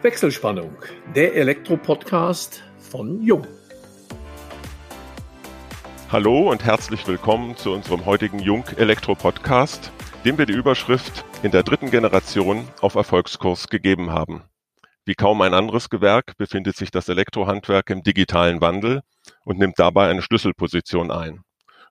Wechselspannung, der Elektro-Podcast von Jung. Hallo und herzlich willkommen zu unserem heutigen Jung Elektro-Podcast, dem wir die Überschrift in der dritten Generation auf Erfolgskurs gegeben haben. Wie kaum ein anderes Gewerk befindet sich das Elektrohandwerk im digitalen Wandel und nimmt dabei eine Schlüsselposition ein.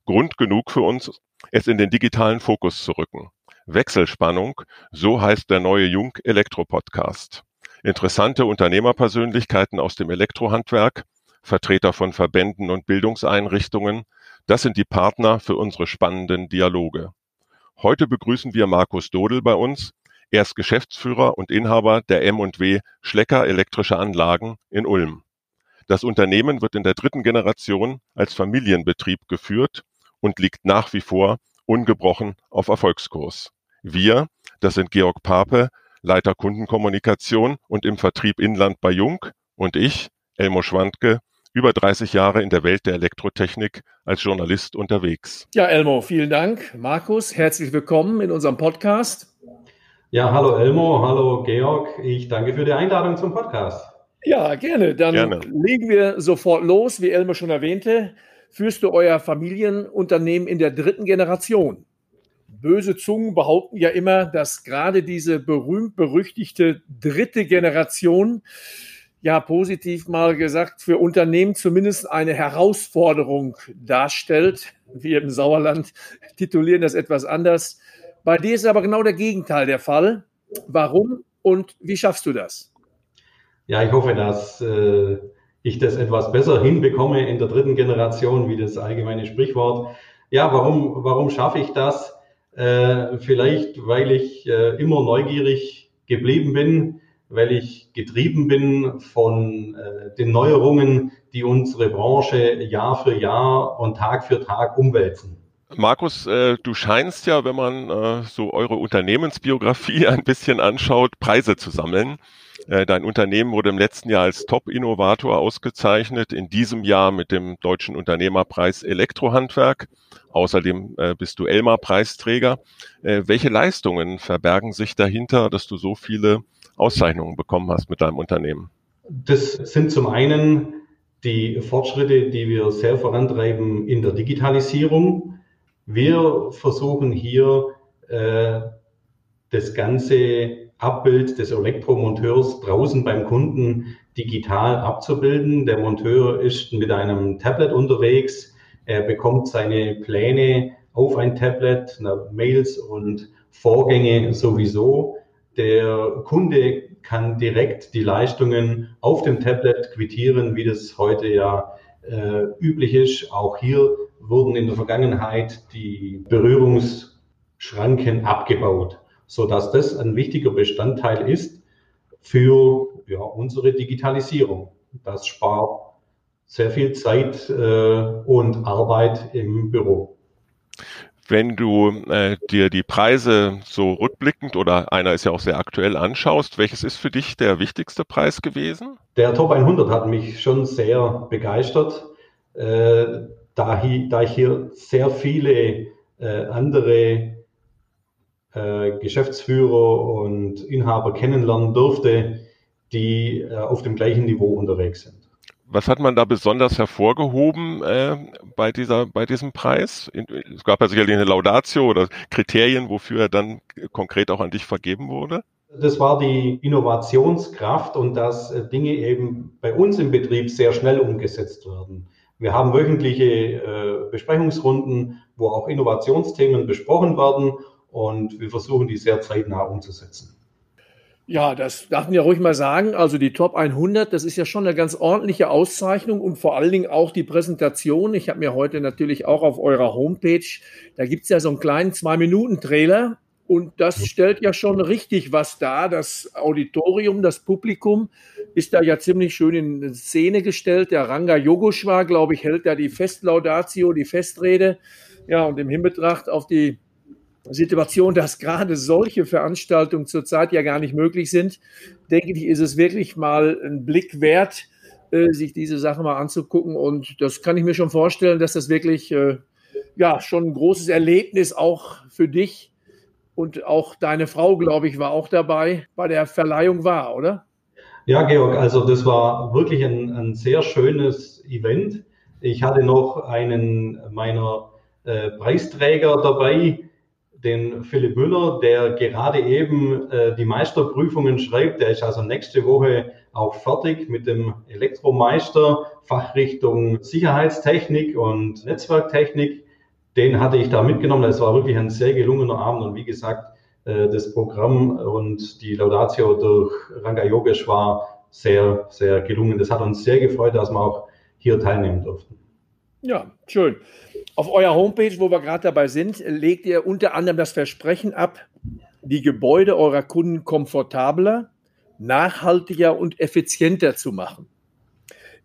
Grund genug für uns, es in den digitalen Fokus zu rücken. Wechselspannung, so heißt der neue Jung Elektro Podcast. Interessante Unternehmerpersönlichkeiten aus dem Elektrohandwerk, Vertreter von Verbänden und Bildungseinrichtungen, das sind die Partner für unsere spannenden Dialoge. Heute begrüßen wir Markus Dodel bei uns. Er ist Geschäftsführer und Inhaber der M&W Schlecker Elektrische Anlagen in Ulm. Das Unternehmen wird in der dritten Generation als Familienbetrieb geführt und liegt nach wie vor ungebrochen auf Erfolgskurs. Wir, das sind Georg Pape, Leiter Kundenkommunikation und im Vertrieb Inland bei Jung und ich, Elmo Schwandke, über 30 Jahre in der Welt der Elektrotechnik als Journalist unterwegs. Ja, Elmo, vielen Dank. Markus, herzlich willkommen in unserem Podcast. Ja, hallo Elmo, hallo Georg. Ich danke für die Einladung zum Podcast. Ja, gerne. Dann gerne. legen wir sofort los. Wie Elmo schon erwähnte, führst du euer Familienunternehmen in der dritten Generation böse Zungen behaupten ja immer, dass gerade diese berühmt-berüchtigte dritte Generation, ja positiv mal gesagt, für Unternehmen zumindest eine Herausforderung darstellt. Wir im Sauerland titulieren das etwas anders. Bei dir ist aber genau der Gegenteil der Fall. Warum und wie schaffst du das? Ja, ich hoffe, dass äh, ich das etwas besser hinbekomme in der dritten Generation, wie das allgemeine Sprichwort. Ja, warum, warum schaffe ich das? Äh, vielleicht, weil ich äh, immer neugierig geblieben bin, weil ich getrieben bin von äh, den Neuerungen, die unsere Branche Jahr für Jahr und Tag für Tag umwälzen. Markus, äh, du scheinst ja, wenn man äh, so eure Unternehmensbiografie ein bisschen anschaut, Preise zu sammeln. Äh, dein Unternehmen wurde im letzten Jahr als Top-Innovator ausgezeichnet, in diesem Jahr mit dem Deutschen Unternehmerpreis Elektrohandwerk. Außerdem äh, bist du Elmar-Preisträger. Äh, welche Leistungen verbergen sich dahinter, dass du so viele Auszeichnungen bekommen hast mit deinem Unternehmen? Das sind zum einen die Fortschritte, die wir sehr vorantreiben in der Digitalisierung. Wir versuchen hier das Ganze Abbild des Elektromonteurs draußen beim Kunden digital abzubilden. Der Monteur ist mit einem Tablet unterwegs. Er bekommt seine Pläne auf ein Tablet, Mails und Vorgänge sowieso. Der Kunde kann direkt die Leistungen auf dem Tablet quittieren, wie das heute ja äh, üblich ist. Auch hier wurden in der Vergangenheit die Berührungsschranken abgebaut so dass das ein wichtiger Bestandteil ist für ja, unsere Digitalisierung. Das spart sehr viel Zeit äh, und Arbeit im Büro. Wenn du äh, dir die Preise so rückblickend oder einer ist ja auch sehr aktuell anschaust, welches ist für dich der wichtigste Preis gewesen? Der Top 100 hat mich schon sehr begeistert, äh, da, hi, da ich hier sehr viele äh, andere äh, Geschäftsführer und Inhaber kennenlernen durfte, die äh, auf dem gleichen Niveau unterwegs sind. Was hat man da besonders hervorgehoben äh, bei dieser, bei diesem Preis? Es gab ja sicherlich eine Laudatio oder Kriterien, wofür er dann konkret auch an dich vergeben wurde. Das war die Innovationskraft und dass äh, Dinge eben bei uns im Betrieb sehr schnell umgesetzt werden. Wir haben wöchentliche äh, Besprechungsrunden, wo auch Innovationsthemen besprochen werden und wir versuchen die sehr zeitnah umzusetzen. Ja, das darf man ja ruhig mal sagen. Also die Top 100, das ist ja schon eine ganz ordentliche Auszeichnung und vor allen Dingen auch die Präsentation. Ich habe mir heute natürlich auch auf eurer Homepage, da gibt es ja so einen kleinen Zwei-Minuten-Trailer und das stellt ja schon richtig was dar. Das Auditorium, das Publikum ist da ja ziemlich schön in Szene gestellt. Der Ranga Yogeshwar, glaube ich, hält da die Festlaudatio, die Festrede. Ja, und im Hinbetracht auf die Situation, dass gerade solche Veranstaltungen zurzeit ja gar nicht möglich sind, denke ich, ist es wirklich mal ein Blick wert, äh, sich diese Sache mal anzugucken. Und das kann ich mir schon vorstellen, dass das wirklich äh, ja schon ein großes Erlebnis auch für dich und auch deine Frau, glaube ich, war auch dabei bei der Verleihung war, oder? Ja, Georg, also das war wirklich ein, ein sehr schönes Event. Ich hatte noch einen meiner äh, Preisträger dabei, den Philipp Müller, der gerade eben äh, die Meisterprüfungen schreibt. Der ist also nächste Woche auch fertig mit dem Elektromeister, Fachrichtung Sicherheitstechnik und Netzwerktechnik. Den hatte ich da mitgenommen. Es war wirklich ein sehr gelungener Abend und wie gesagt, äh, das Programm und die Laudatio durch Ranga Yogesh war sehr, sehr gelungen. Das hat uns sehr gefreut, dass wir auch hier teilnehmen durften. Ja, schön. Auf eurer Homepage, wo wir gerade dabei sind, legt ihr unter anderem das Versprechen ab, die Gebäude eurer Kunden komfortabler, nachhaltiger und effizienter zu machen.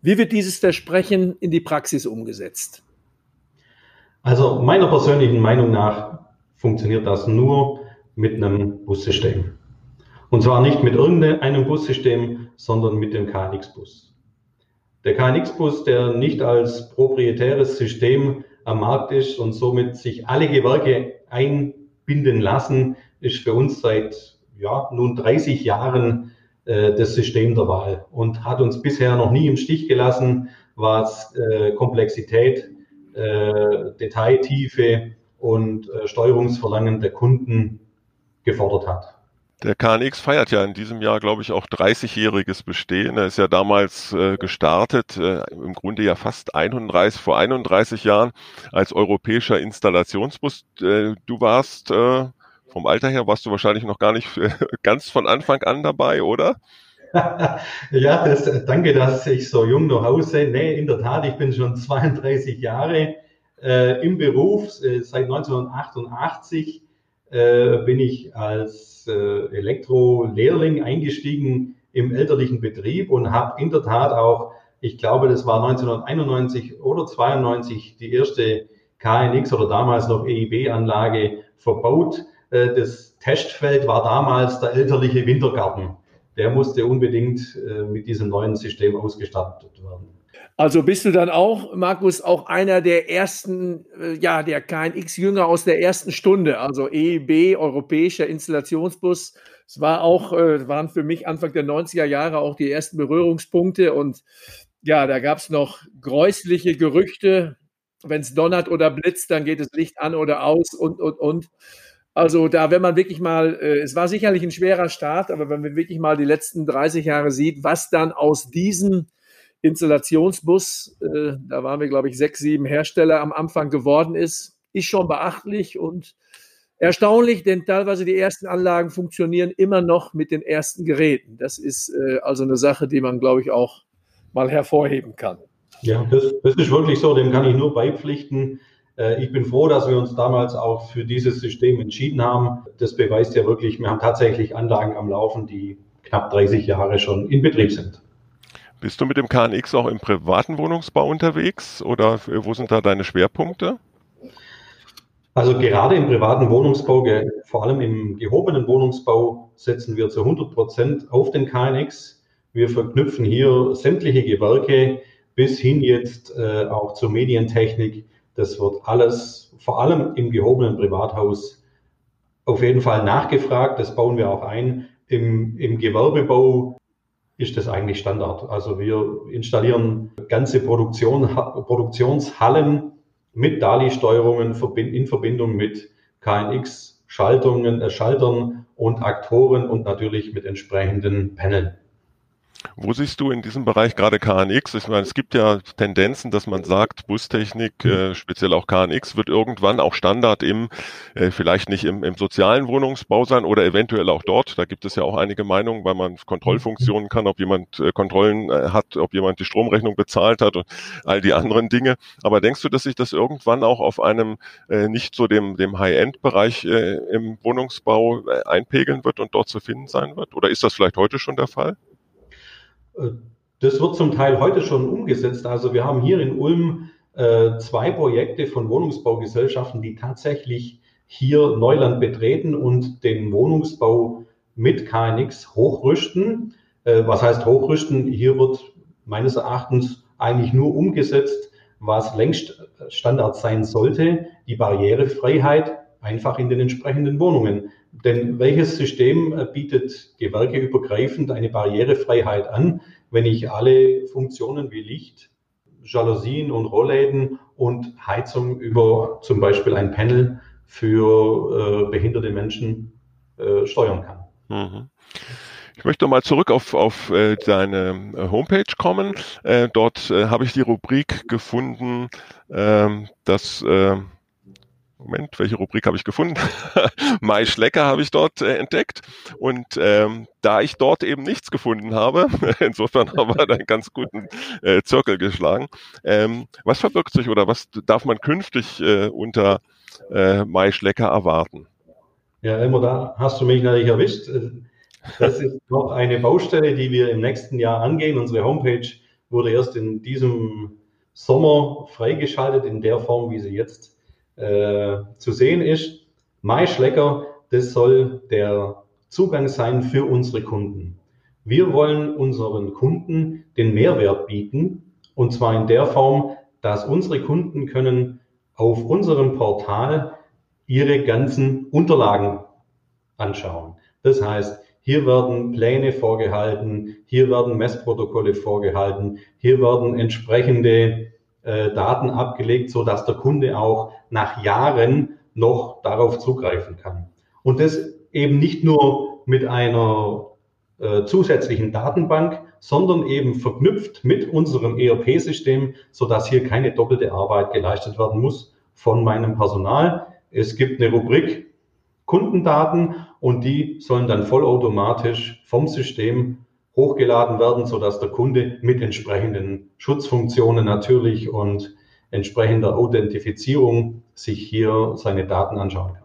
Wie wird dieses Versprechen in die Praxis umgesetzt? Also meiner persönlichen Meinung nach funktioniert das nur mit einem Bussystem. Und zwar nicht mit irgendeinem Bussystem, sondern mit dem KNX-Bus. Der KNX-Bus, der nicht als proprietäres System am Markt ist und somit sich alle Gewerke einbinden lassen, ist für uns seit ja, nun 30 Jahren äh, das System der Wahl und hat uns bisher noch nie im Stich gelassen, was äh, Komplexität, äh, Detailtiefe und äh, Steuerungsverlangen der Kunden gefordert hat. Der KNX feiert ja in diesem Jahr, glaube ich, auch 30-jähriges Bestehen. Er ist ja damals äh, gestartet, äh, im Grunde ja fast 31, vor 31 Jahren als europäischer Installationsbus. Äh, du warst äh, vom Alter her, warst du wahrscheinlich noch gar nicht äh, ganz von Anfang an dabei, oder? ja, das, danke, dass ich so jung nach Hause. Nee, in der Tat, ich bin schon 32 Jahre äh, im Beruf, seit 1988 äh, bin ich als äh, Elektrolehrling eingestiegen im elterlichen Betrieb und habe in der Tat auch, ich glaube, das war 1991 oder 92 die erste KNX oder damals noch EIB-Anlage verbaut. Äh, das Testfeld war damals der elterliche Wintergarten. Der musste unbedingt äh, mit diesem neuen System ausgestattet werden. Also bist du dann auch, Markus, auch einer der ersten, äh, ja, der KNX-Jünger aus der ersten Stunde, also EIB, Europäischer Installationsbus. Es war auch, äh, waren für mich Anfang der 90er Jahre auch die ersten Berührungspunkte und ja, da gab es noch gräusliche Gerüchte. Wenn es donnert oder blitzt, dann geht das Licht an oder aus und, und, und. Also da, wenn man wirklich mal, äh, es war sicherlich ein schwerer Start, aber wenn man wirklich mal die letzten 30 Jahre sieht, was dann aus diesen Installationsbus, äh, da waren wir, glaube ich, sechs, sieben Hersteller am Anfang geworden ist, ist schon beachtlich und erstaunlich, denn teilweise die ersten Anlagen funktionieren immer noch mit den ersten Geräten. Das ist äh, also eine Sache, die man, glaube ich, auch mal hervorheben kann. Ja, das, das ist wirklich so, dem kann ich nur beipflichten. Äh, ich bin froh, dass wir uns damals auch für dieses System entschieden haben. Das beweist ja wirklich, wir haben tatsächlich Anlagen am Laufen, die knapp 30 Jahre schon in Betrieb sind. Bist du mit dem KNX auch im privaten Wohnungsbau unterwegs oder wo sind da deine Schwerpunkte? Also gerade im privaten Wohnungsbau, vor allem im gehobenen Wohnungsbau, setzen wir zu 100 Prozent auf den KNX. Wir verknüpfen hier sämtliche Gewerke bis hin jetzt äh, auch zur Medientechnik. Das wird alles, vor allem im gehobenen Privathaus, auf jeden Fall nachgefragt. Das bauen wir auch ein. Im, im Gewerbebau ist das eigentlich Standard. Also wir installieren ganze Produktion, Produktionshallen mit DALI-Steuerungen in Verbindung mit KNX-Schaltungen, äh, Schaltern und Aktoren und natürlich mit entsprechenden Paneln. Wo siehst du in diesem Bereich gerade KNX? Ich meine, es gibt ja Tendenzen, dass man sagt, Bustechnik, äh, speziell auch KNX, wird irgendwann auch Standard im, äh, vielleicht nicht im, im sozialen Wohnungsbau sein oder eventuell auch dort. Da gibt es ja auch einige Meinungen, weil man Kontrollfunktionen kann, ob jemand äh, Kontrollen äh, hat, ob jemand die Stromrechnung bezahlt hat und all die anderen Dinge. Aber denkst du, dass sich das irgendwann auch auf einem äh, nicht so dem, dem High-End-Bereich äh, im Wohnungsbau äh, einpegeln wird und dort zu finden sein wird? Oder ist das vielleicht heute schon der Fall? Äh, das wird zum Teil heute schon umgesetzt. Also wir haben hier in Ulm äh, zwei Projekte von Wohnungsbaugesellschaften, die tatsächlich hier Neuland betreten und den Wohnungsbau mit KNX hochrüsten. Äh, was heißt hochrüsten? Hier wird meines Erachtens eigentlich nur umgesetzt, was längst Standard sein sollte, die Barrierefreiheit einfach in den entsprechenden Wohnungen. Denn welches System bietet gewerkeübergreifend eine Barrierefreiheit an, wenn ich alle Funktionen wie Licht, Jalousien und Rollläden und Heizung über zum Beispiel ein Panel für äh, behinderte Menschen äh, steuern kann. Mhm. Ich möchte mal zurück auf, auf äh, deine äh, Homepage kommen. Äh, dort äh, habe ich die Rubrik gefunden, äh, dass äh, Moment, welche Rubrik habe ich gefunden? Mai Schlecker habe ich dort äh, entdeckt. Und ähm, da ich dort eben nichts gefunden habe, insofern haben wir einen ganz guten äh, Zirkel geschlagen. Ähm, was verbirgt sich oder was darf man künftig äh, unter äh, Mai Schlecker erwarten? Ja, Elmer, da hast du mich natürlich erwischt. Das ist noch eine Baustelle, die wir im nächsten Jahr angehen. Unsere Homepage wurde erst in diesem Sommer freigeschaltet in der Form, wie sie jetzt äh, zu sehen ist. MySchlecker, das soll der Zugang sein für unsere Kunden. Wir wollen unseren Kunden den Mehrwert bieten und zwar in der Form, dass unsere Kunden können auf unserem Portal ihre ganzen Unterlagen anschauen. Das heißt, hier werden Pläne vorgehalten, hier werden Messprotokolle vorgehalten, hier werden entsprechende äh, Daten abgelegt, so dass der Kunde auch nach Jahren noch darauf zugreifen kann. Und das eben nicht nur mit einer äh, zusätzlichen Datenbank, sondern eben verknüpft mit unserem ERP-System, so dass hier keine doppelte Arbeit geleistet werden muss von meinem Personal. Es gibt eine Rubrik Kundendaten und die sollen dann vollautomatisch vom System hochgeladen werden, sodass der Kunde mit entsprechenden Schutzfunktionen natürlich und entsprechender Authentifizierung sich hier seine Daten anschauen kann.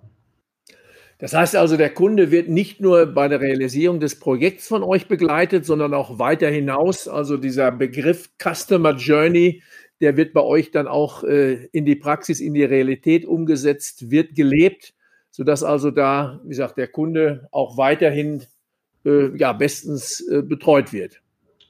Das heißt also, der Kunde wird nicht nur bei der Realisierung des Projekts von euch begleitet, sondern auch weiter hinaus. Also dieser Begriff Customer Journey, der wird bei euch dann auch äh, in die Praxis, in die Realität umgesetzt, wird gelebt, sodass also da, wie gesagt, der Kunde auch weiterhin äh, ja, bestens äh, betreut wird.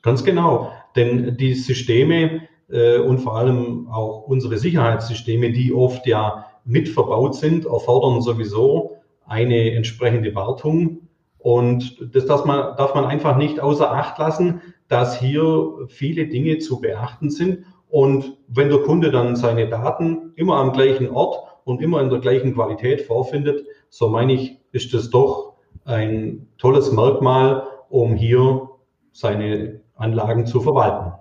Ganz genau, denn die Systeme äh, und vor allem auch unsere Sicherheitssysteme, die oft ja mit verbaut sind, erfordern sowieso eine entsprechende Wartung. Und das darf man, darf man einfach nicht außer Acht lassen, dass hier viele Dinge zu beachten sind. Und wenn der Kunde dann seine Daten immer am gleichen Ort und immer in der gleichen Qualität vorfindet, so meine ich, ist das doch ein tolles Merkmal, um hier seine Anlagen zu verwalten.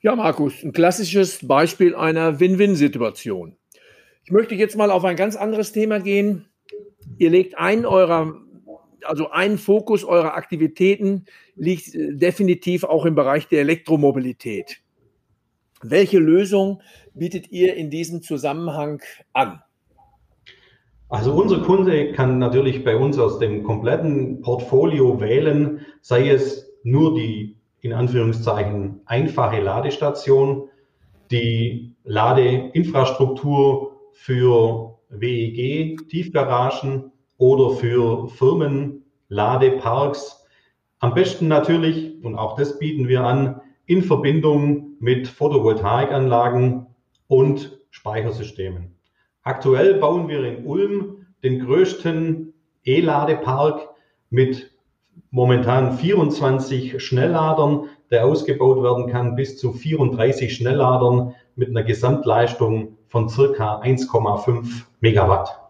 Ja, Markus, ein klassisches Beispiel einer Win-Win-Situation. Ich möchte jetzt mal auf ein ganz anderes Thema gehen. Ihr legt einen eurer, also ein Fokus eurer Aktivitäten liegt definitiv auch im Bereich der Elektromobilität. Welche Lösung bietet ihr in diesem Zusammenhang an? Also unser Kunde kann natürlich bei uns aus dem kompletten Portfolio wählen, sei es nur die in Anführungszeichen einfache Ladestation, die Ladeinfrastruktur für WEG, Tiefgaragen oder für Firmen, Ladeparks. Am besten natürlich, und auch das bieten wir an, in Verbindung mit Photovoltaikanlagen und Speichersystemen. Aktuell bauen wir in Ulm den größten E-Ladepark mit momentan 24 Schnellladern, der ausgebaut werden kann bis zu 34 Schnellladern mit einer Gesamtleistung von circa 1,5 Megawatt.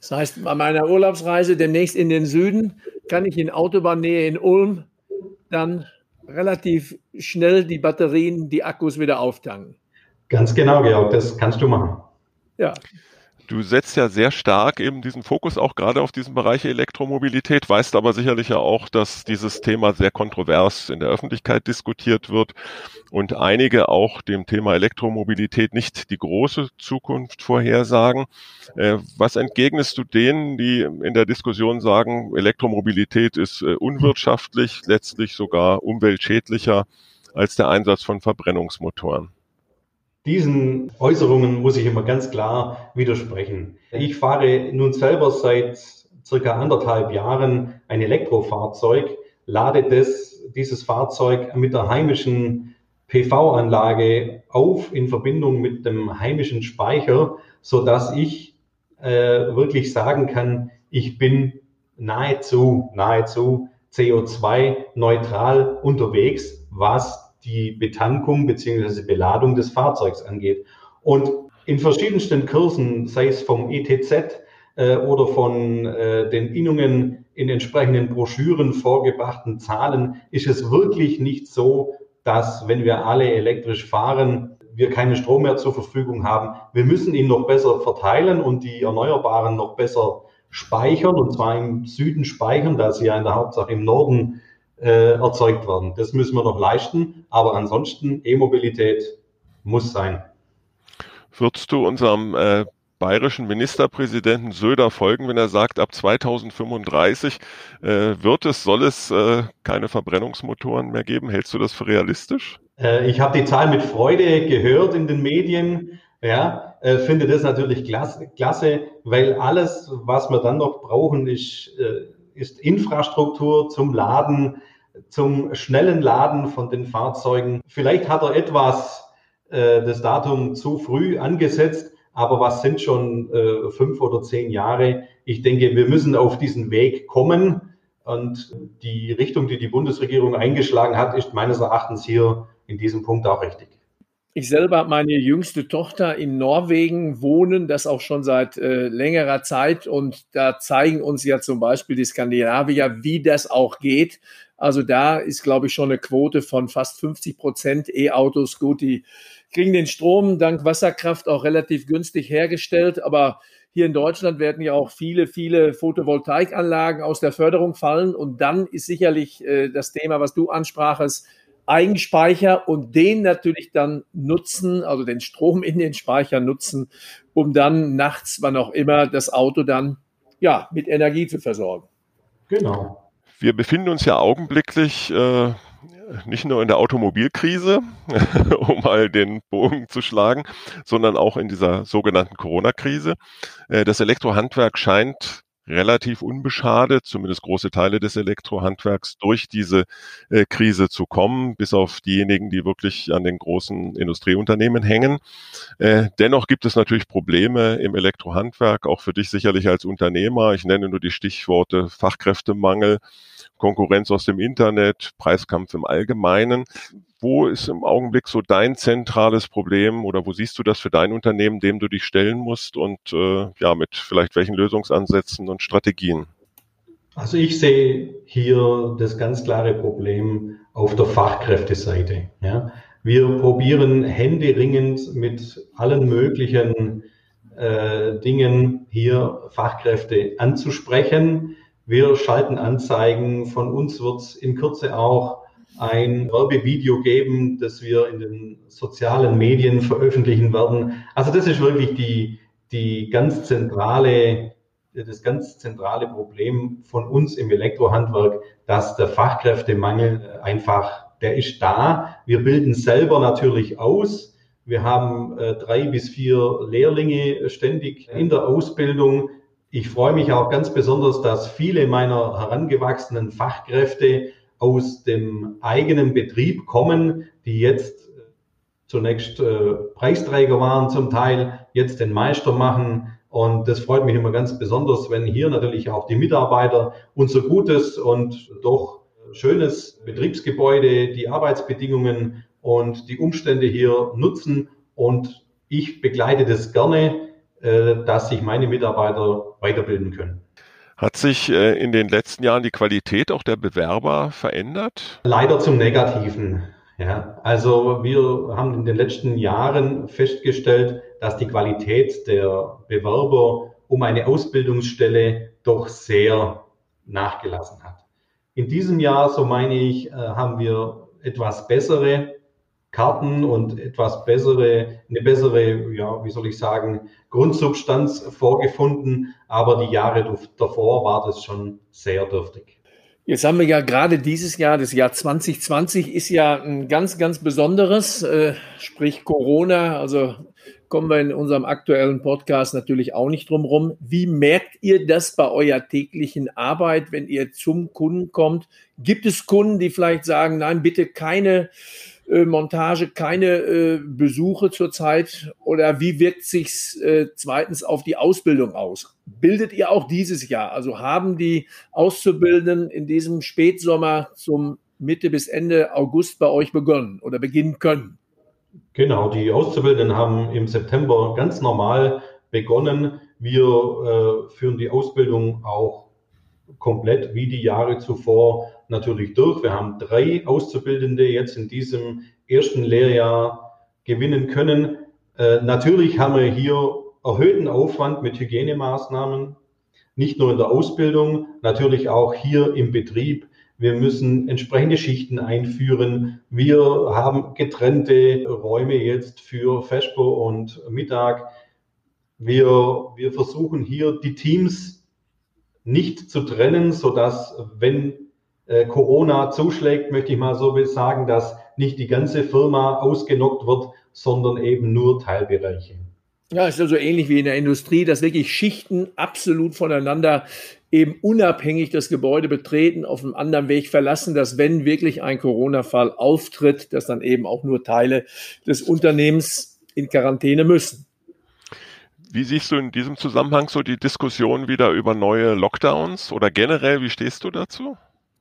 Das heißt, bei meiner Urlaubsreise demnächst in den Süden kann ich in Autobahnnähe in Ulm dann relativ schnell die Batterien, die Akkus wieder auftanken. Ganz genau, Georg, das kannst du machen. Ja. Du setzt ja sehr stark eben diesen Fokus auch gerade auf diesen Bereich Elektromobilität, weißt aber sicherlich ja auch, dass dieses Thema sehr kontrovers in der Öffentlichkeit diskutiert wird und einige auch dem Thema Elektromobilität nicht die große Zukunft vorhersagen. Äh, was entgegnest du denen, die in der Diskussion sagen, Elektromobilität ist äh, unwirtschaftlich, letztlich sogar umweltschädlicher als der Einsatz von Verbrennungsmotoren? Diesen Äußerungen muss ich immer ganz klar widersprechen. Ich fahre nun selber seit circa anderthalb Jahren ein Elektrofahrzeug, lade das, dieses Fahrzeug mit der heimischen PV-Anlage auf in Verbindung mit dem heimischen Speicher, so dass ich äh, wirklich sagen kann, ich bin nahezu, nahezu CO2-neutral unterwegs, was die Betankung bzw. Beladung des Fahrzeugs angeht. Und in verschiedensten Kursen, sei es vom ETZ äh, oder von äh, den Innungen in entsprechenden Broschüren vorgebrachten Zahlen, ist es wirklich nicht so, dass wenn wir alle elektrisch fahren, wir keinen Strom mehr zur Verfügung haben. Wir müssen ihn noch besser verteilen und die Erneuerbaren noch besser speichern, und zwar im Süden speichern, da sie ja in der Hauptsache im Norden äh, erzeugt werden. Das müssen wir noch leisten, aber ansonsten E-Mobilität muss sein. Würdest du unserem äh, bayerischen Ministerpräsidenten Söder folgen, wenn er sagt, ab 2035 äh, wird es, soll es äh, keine Verbrennungsmotoren mehr geben? Hältst du das für realistisch? Äh, ich habe die Zahl mit Freude gehört in den Medien. Ja, äh, finde das natürlich klasse, klasse, weil alles, was wir dann noch brauchen, ist, äh, ist Infrastruktur zum Laden, zum schnellen Laden von den Fahrzeugen. Vielleicht hat er etwas äh, das Datum zu früh angesetzt, aber was sind schon äh, fünf oder zehn Jahre? Ich denke, wir müssen auf diesen Weg kommen. Und die Richtung, die die Bundesregierung eingeschlagen hat, ist meines Erachtens hier in diesem Punkt auch richtig. Ich selber habe meine jüngste Tochter in Norwegen wohnen, das auch schon seit äh, längerer Zeit. Und da zeigen uns ja zum Beispiel die Skandinavier, wie das auch geht. Also da ist, glaube ich, schon eine Quote von fast 50 Prozent E-Autos. Gut, die kriegen den Strom dank Wasserkraft auch relativ günstig hergestellt. Aber hier in Deutschland werden ja auch viele, viele Photovoltaikanlagen aus der Förderung fallen. Und dann ist sicherlich äh, das Thema, was du ansprachest, Eigenspeicher und den natürlich dann nutzen, also den Strom in den Speicher nutzen, um dann nachts, wann auch immer, das Auto dann ja mit Energie zu versorgen. Genau. Wir befinden uns ja augenblicklich äh, nicht nur in der Automobilkrise, um mal den Bogen zu schlagen, sondern auch in dieser sogenannten Corona-Krise. Äh, das Elektrohandwerk scheint relativ unbeschadet, zumindest große Teile des Elektrohandwerks, durch diese äh, Krise zu kommen, bis auf diejenigen, die wirklich an den großen Industrieunternehmen hängen. Äh, dennoch gibt es natürlich Probleme im Elektrohandwerk, auch für dich sicherlich als Unternehmer. Ich nenne nur die Stichworte Fachkräftemangel, Konkurrenz aus dem Internet, Preiskampf im Allgemeinen. Wo ist im Augenblick so dein zentrales Problem oder wo siehst du das für dein Unternehmen, dem du dich stellen musst und äh, ja, mit vielleicht welchen Lösungsansätzen und Strategien? Also ich sehe hier das ganz klare Problem auf der Fachkräfteseite. Ja. Wir probieren händeringend mit allen möglichen äh, Dingen hier Fachkräfte anzusprechen. Wir schalten Anzeigen. Von uns wird es in Kürze auch ein Werbevideo geben, das wir in den sozialen Medien veröffentlichen werden. Also das ist wirklich die, die ganz zentrale, das ganz zentrale Problem von uns im Elektrohandwerk, dass der Fachkräftemangel einfach, der ist da. Wir bilden selber natürlich aus. Wir haben äh, drei bis vier Lehrlinge ständig in der Ausbildung. Ich freue mich auch ganz besonders, dass viele meiner herangewachsenen Fachkräfte aus dem eigenen Betrieb kommen, die jetzt äh, zunächst äh, Preisträger waren zum Teil, jetzt den Meister machen. Und das freut mich immer ganz besonders, wenn hier natürlich auch die Mitarbeiter unser gutes und doch schönes Betriebsgebäude, die Arbeitsbedingungen und die Umstände hier nutzen. Und ich begleite das gerne äh, dass sich meine Mitarbeiter weiterbilden können. Hat sich äh, in den letzten Jahren die Qualität auch der Bewerber verändert? Leider zum Negativen. Ja, also wir haben in den letzten Jahren festgestellt, dass die Qualität der Bewerber um eine Ausbildungsstelle doch sehr nachgelassen hat. In diesem Jahr, so meine ich, äh, haben wir etwas bessere Karten und etwas bessere, eine bessere, ja, wie soll ich sagen, Grundsubstanz vorgefunden. Aber die Jahre davor war das schon sehr dürftig. Jetzt haben wir ja gerade dieses Jahr, das Jahr 2020 ist ja ein ganz, ganz besonderes, äh, sprich Corona. Also kommen wir in unserem aktuellen Podcast natürlich auch nicht drum rum. Wie merkt ihr das bei eurer täglichen Arbeit, wenn ihr zum Kunden kommt? Gibt es Kunden, die vielleicht sagen, nein, bitte keine äh, Montage keine äh, Besuche zurzeit oder wie wirkt sich's äh, zweitens auf die Ausbildung aus? Bildet ihr auch dieses Jahr? Also haben die Auszubildenden in diesem Spätsommer zum Mitte bis Ende August bei euch begonnen oder beginnen können? Genau, die Auszubildenden haben im September ganz normal begonnen. Wir äh, führen die Ausbildung auch komplett wie die Jahre zuvor natürlich durch. Wir haben drei Auszubildende jetzt in diesem ersten Lehrjahr gewinnen können. Äh, natürlich haben wir hier erhöhten Aufwand mit Hygienemaßnahmen, nicht nur in der Ausbildung, natürlich auch hier im Betrieb. Wir müssen entsprechende Schichten einführen. Wir haben getrennte Räume jetzt für Vesper und Mittag. Wir, wir versuchen hier die Teams nicht zu trennen, sodass, wenn äh, Corona zuschlägt, möchte ich mal so sagen, dass nicht die ganze Firma ausgenockt wird, sondern eben nur Teilbereiche. Ja, ist also ähnlich wie in der Industrie, dass wirklich Schichten absolut voneinander eben unabhängig das Gebäude betreten, auf einem anderen Weg verlassen, dass wenn wirklich ein Corona-Fall auftritt, dass dann eben auch nur Teile des Unternehmens in Quarantäne müssen. Wie siehst du in diesem Zusammenhang so die Diskussion wieder über neue Lockdowns oder generell, wie stehst du dazu?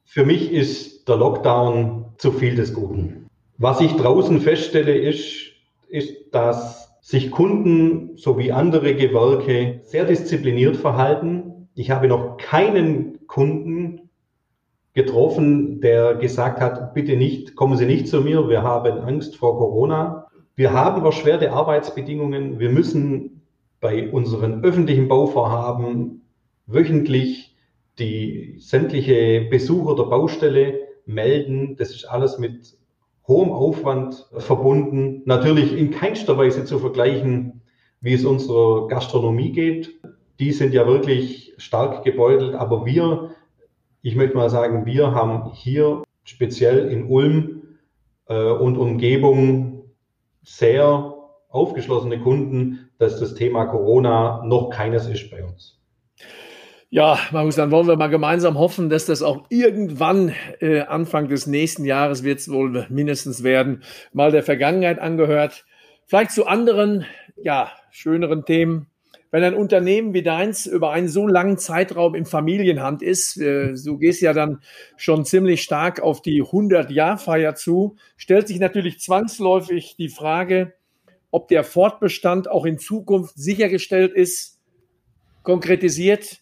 Für mich ist der Lockdown zu viel des Guten. Was ich draußen feststelle, ist, ist, dass sich Kunden sowie andere Gewerke sehr diszipliniert verhalten. Ich habe noch keinen Kunden getroffen, der gesagt hat, bitte nicht, kommen Sie nicht zu mir, wir haben Angst vor Corona. Wir haben erschwerte Arbeitsbedingungen. Wir müssen bei unseren öffentlichen Bauvorhaben wöchentlich die sämtliche Besucher der Baustelle melden. Das ist alles mit hohem Aufwand verbunden. Natürlich in keinster Weise zu vergleichen, wie es unserer Gastronomie geht. Die sind ja wirklich stark gebeutelt, aber wir, ich möchte mal sagen, wir haben hier speziell in Ulm äh, und Umgebung sehr aufgeschlossene Kunden, dass das Thema Corona noch keines ist bei uns. Ja, Markus, dann wollen wir mal gemeinsam hoffen, dass das auch irgendwann äh, Anfang des nächsten Jahres wird es wohl mindestens werden, mal der Vergangenheit angehört. Vielleicht zu anderen, ja, schöneren Themen. Wenn ein Unternehmen wie deins über einen so langen Zeitraum in Familienhand ist, äh, du gehst ja dann schon ziemlich stark auf die 100-Jahr-Feier zu, stellt sich natürlich zwangsläufig die Frage, ob der Fortbestand auch in Zukunft sichergestellt ist. Konkretisiert,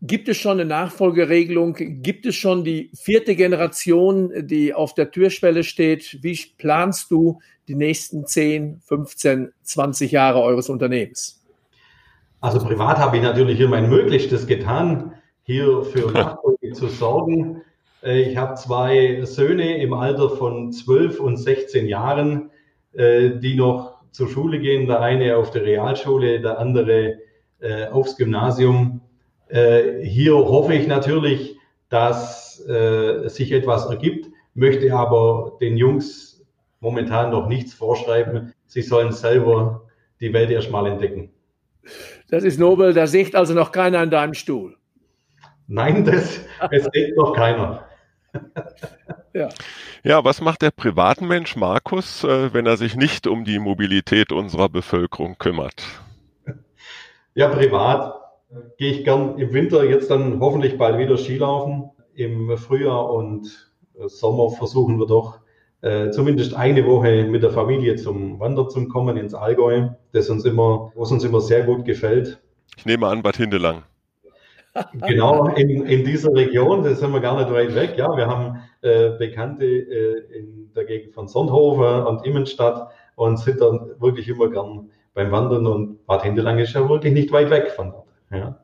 Gibt es schon eine Nachfolgeregelung? Gibt es schon die vierte Generation, die auf der Türschwelle steht? Wie planst du die nächsten 10, 15, 20 Jahre eures Unternehmens? Also privat habe ich natürlich hier mein Möglichstes getan, hier für Nachfolge zu sorgen. Äh, ich habe zwei Söhne im Alter von 12 und 16 Jahren, äh, die noch zur Schule gehen. Der eine auf der Realschule, der andere äh, aufs Gymnasium. Äh, hier hoffe ich natürlich, dass äh, sich etwas ergibt, möchte aber den Jungs momentan noch nichts vorschreiben. Sie sollen selber die Welt erstmal entdecken. Das ist nobel, da sieht also noch keiner an deinem Stuhl. Nein, das, es sieht noch keiner. ja. ja, was macht der Privatmensch Markus, äh, wenn er sich nicht um die Mobilität unserer Bevölkerung kümmert? Ja, privat gehe ich gern im Winter jetzt dann hoffentlich bald wieder Skilaufen. Im Frühjahr und Sommer versuchen wir doch äh, zumindest eine Woche mit der Familie zum Wandern zu kommen ins Allgäu, das uns immer, was uns immer sehr gut gefällt. Ich nehme an Bad Hindelang. Genau, in, in dieser Region, das sind wir gar nicht weit weg. Ja, wir haben äh, Bekannte äh, in der Gegend von Sonthofen und Immenstadt und sind dann wirklich immer gern beim Wandern und Bad Hindelang ist ja wirklich nicht weit weg von dort. Ja.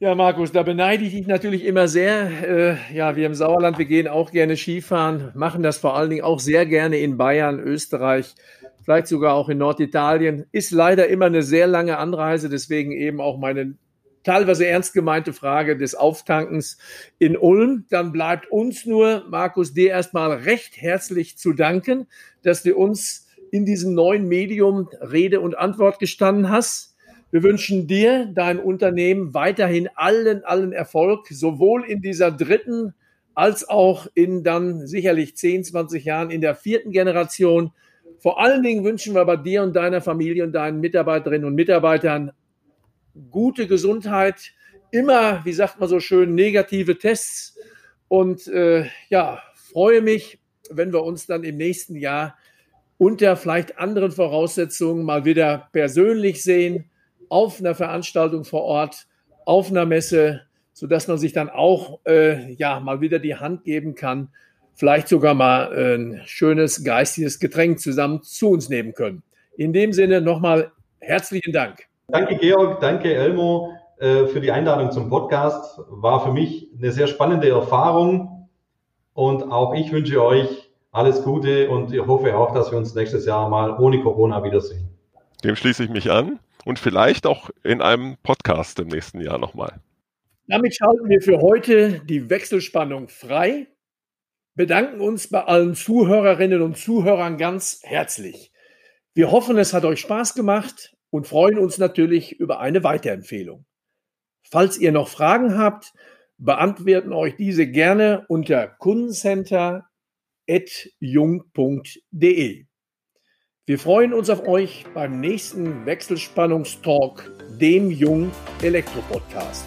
Ja, Markus, da beneide ich dich natürlich immer sehr. Äh, ja, wir im Sauerland, wir gehen auch gerne Skifahren, machen das vor allen Dingen auch sehr gerne in Bayern, Österreich, vielleicht sogar auch in Norditalien. Ist leider immer eine sehr lange Anreise, deswegen eben auch meine teilweise ernst gemeinte Frage des Auftankens in Ulm. Dann bleibt uns nur, Markus, dir erstmal recht herzlich zu danken, dass du uns in diesem neuen Medium Rede und Antwort gestanden hast. Wir wünschen dir, dein Unternehmen weiterhin allen, allen Erfolg, sowohl in dieser dritten als auch in dann sicherlich 10, 20 Jahren in der vierten Generation. Vor allen Dingen wünschen wir bei dir und deiner Familie und deinen Mitarbeiterinnen und Mitarbeitern gute Gesundheit, immer, wie sagt man so schön, negative Tests und äh, ja, freue mich, wenn wir uns dann im nächsten Jahr unter vielleicht anderen Voraussetzungen mal wieder persönlich sehen, auf einer Veranstaltung vor Ort, auf einer Messe, sodass man sich dann auch äh, ja mal wieder die Hand geben kann, vielleicht sogar mal ein schönes geistiges Getränk zusammen zu uns nehmen können. In dem Sinne nochmal herzlichen Dank. Danke Georg, danke Elmo äh, für die Einladung zum Podcast. War für mich eine sehr spannende Erfahrung und auch ich wünsche euch alles Gute und ich hoffe auch, dass wir uns nächstes Jahr mal ohne Corona wiedersehen. Dem schließe ich mich an und vielleicht auch in einem Podcast im nächsten Jahr nochmal. Damit schalten wir für heute die Wechselspannung frei, bedanken uns bei allen Zuhörerinnen und Zuhörern ganz herzlich. Wir hoffen, es hat euch Spaß gemacht und freuen uns natürlich über eine Weiterempfehlung. Falls ihr noch Fragen habt, beantworten euch diese gerne unter kundencenter.jung.de. Wir freuen uns auf euch beim nächsten Wechselspannungstalk, dem Jung Elektro Podcast.